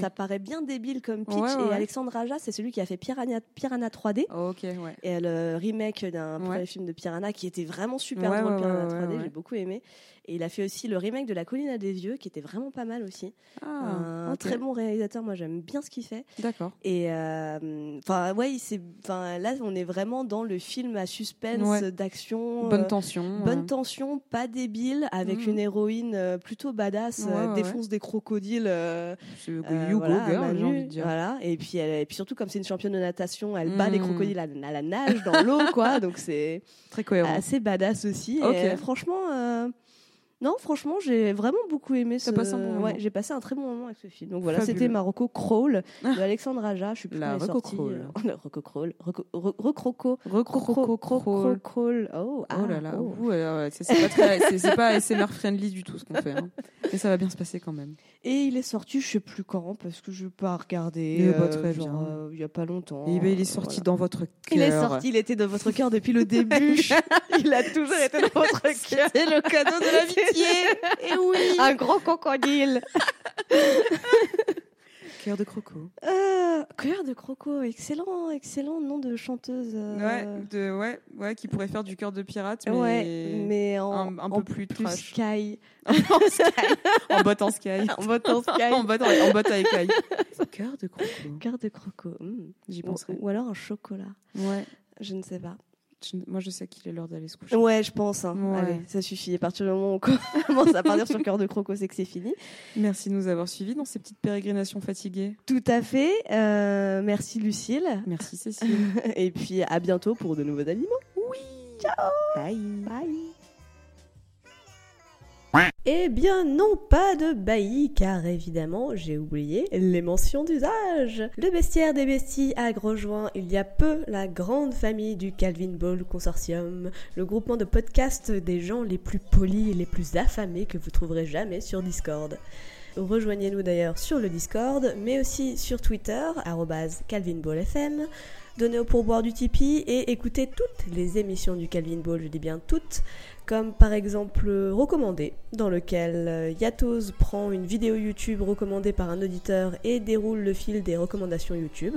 ça paraît bien débile comme pitch. Et. Alexandre Aja, c'est celui qui a fait Piranha, Piranha 3D. Ok, ouais. Et le remake d'un Ouais. premier film de Piranha qui était vraiment super Ouais, drôle, Piranha ouais, 3D, ouais, ouais. j'ai beaucoup aimé. Et il a fait aussi le remake de La colline à des yeux qui était vraiment pas mal aussi. Ah, un très bon réalisateur, moi j'aime bien ce qu'il fait. D'accord. Et euh, enfin ouais, il s'est- enfin là on est vraiment dans le film à suspense Ouais. d'action. Bonne euh, tension. Bonne euh, tension, pas débile, avec Mhm. une héroïne euh, plutôt badass, Ouais, euh, ouais, défonce des crocodiles. euh, C'est euh, you voilà, Manu, j'ai envie de dire. Voilà. Et puis, elle- et puis surtout, comme c'est une championne de natation, elle bat Mm. les crocodiles à, à la nage dans l'eau, quoi. Donc c'est Très cohérent. assez badass aussi. Et, euh, franchement, euh, non, franchement, j'ai vraiment beaucoup aimé ce. Passé un bon moment. Ouais, j'ai passé un très bon moment avec ce film. Donc voilà, c'était Marocco Crawl de Alexandre Aja. Je suis plus La est sortie. Crawl. Euh, La Reco Crawl. Recroco. Recroco crawl. Crawl. Oh, Oh là ah, là, oh. ouh, alors, c'est c'est pas, très- c'est- c'est pas ASMR friendly du tout ce qu'on fait. hein. Mais ça va bien se passer quand même. Et il est sorti, je sais plus quand, parce que je vais pas regarder. Eh ben, euh, très genre, bien. euh, il y a pas longtemps. Et ben, il est sorti Voilà. dans votre cœur. Il est sorti, il était dans votre cœur depuis le début. il a toujours été dans votre cœur. C'est le cadeau de Et oui. Un grand crocodile. Cœur de croco. Euh, cœur de croco, excellent, excellent nom de chanteuse. euh, Ouais, de, ouais, ouais, qui pourrait faire du cœur de pirate, mais, ouais, mais en, un- un peu en plus trash. sky. en botte en sky. En botte en sky. en botte, en botte. Cœur de croco. Cœur de croco. hmm. J'y Ou, penserai. ou alors un chocolat. Ouais. Je ne sais pas. Moi, je sais qu'il est l'heure d'aller se coucher. Ouais, je pense. hein. Ouais. Allez, ça suffit. À partir du moment où on commence à partir sur cœur de croco, c'est que c'est fini. Merci de nous avoir suivis dans ces petites pérégrinations fatiguées. Tout à fait. Euh, merci Lucille. Merci Cécile. Et puis à bientôt pour de nouveaux aliments. Bye. Bye. Eh bien non, pas de bailli, car évidemment j'ai oublié les mentions d'usage. Le bestiaire des besties a rejoint il y a peu la grande famille du Calvin Ball Consortium, le groupement de podcasts des gens les plus polis et les plus affamés que vous trouverez jamais sur Discord. Rejoignez-nous d'ailleurs sur le Discord, mais aussi sur Twitter, calvinballfm. Donnez au pourboire du Tipeee et écoutez toutes les émissions du Calvin Ball, je dis bien toutes, comme par exemple euh, Recommandé, dans lequel euh, Yatos prend une vidéo YouTube recommandée par un auditeur et déroule le fil des recommandations YouTube,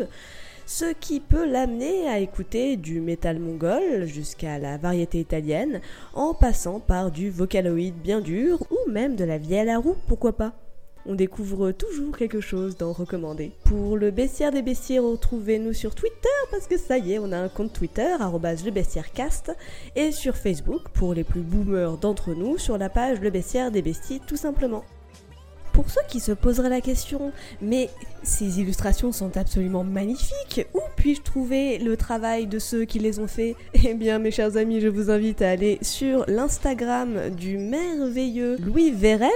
ce qui peut l'amener à écouter du métal mongol jusqu'à la variété italienne, en passant par du vocaloïde bien dur ou même de la vieille à la roue, pourquoi pas. On découvre toujours quelque chose dans Recommandé. Pour le bestiaire des bestiaires, retrouvez-nous sur Twitter parce que ça y est, on a un compte Twitter, arrobase le bestiaire cast, et sur Facebook pour les plus boomers d'entre nous, sur la page Le bestiaire des besties tout simplement. Pour ceux qui se poseraient la question, mais ces illustrations sont absolument magnifiques, où puis-je trouver le travail de ceux qui les ont fait Eh bien, mes chers amis, je vous invite à aller sur l'Instagram du merveilleux Louis Vérel,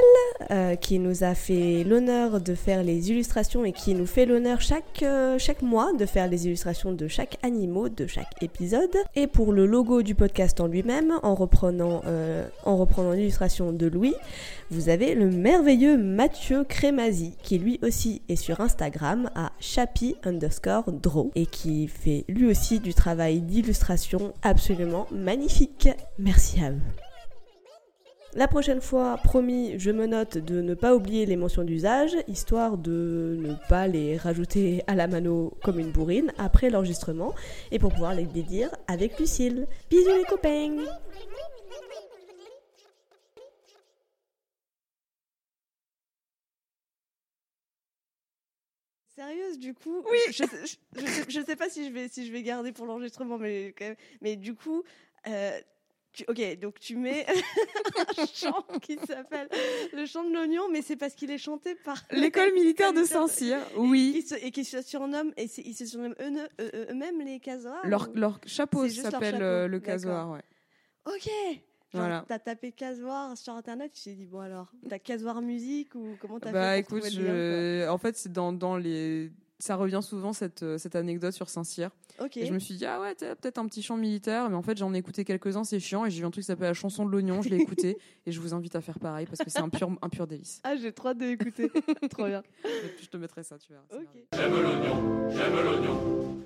euh, qui nous a fait l'honneur de faire les illustrations et qui nous fait l'honneur chaque, euh, chaque mois de faire les illustrations de chaque animaux de chaque épisode. Et pour le logo du podcast en lui-même, en reprenant, euh, en reprenant l'illustration de Louis, vous avez le merveilleux Mathieu Crémazi, qui lui aussi est sur Instagram à chapi underscore draw et qui fait lui aussi du travail d'illustration absolument magnifique. Merci à eux. La prochaine fois, promis, je me note de ne pas oublier les mentions d'usage, histoire de ne pas les rajouter à la mano comme une bourrine après l'enregistrement, et pour pouvoir les dire avec Lucille. Bisous les copains Sérieuse, du coup Oui je, je, je, sais- je sais pas si je vais, si je vais garder pour l'enregistrement, mais quand même. Mais du coup, euh, tu- ok, donc tu mets un chant qui s'appelle Le chant de l'oignon, mais c'est parce qu'il est chanté par L'école militaire de Saint-Cyr, et qui oui. se- et qui se surnomme, et ils se surnomment eux- eux- eux- eux-mêmes les casoars Leur, ou- leur chapeau s'appelle euh, le casoir, ouais. Ok Voilà. T'as tapé casoir sur internet, tu t'es dit, bon alors, t'as casoir musique ou comment t'as Bah fait pour écoute, en fait, c'est dans, dans les. Ça revient souvent cette, euh, cette anecdote sur Saint-Cyr. quoi Ok. Et je me suis dit, ah ouais, t'as peut-être un petit chant militaire, mais en fait, j'en ai écouté quelques-uns, c'est chiant. Et j'ai vu un truc qui s'appelle la chanson de l'oignon, je l'ai écouté. et je vous invite à faire pareil parce que c'est un pur, un pur délice. Ah, j'ai trop hâte d'écouter. trop bien. Je te- je te mettrai ça, tu verras. c'est Ok. merveilleux. J'aime l'oignon, j'aime l'oignon.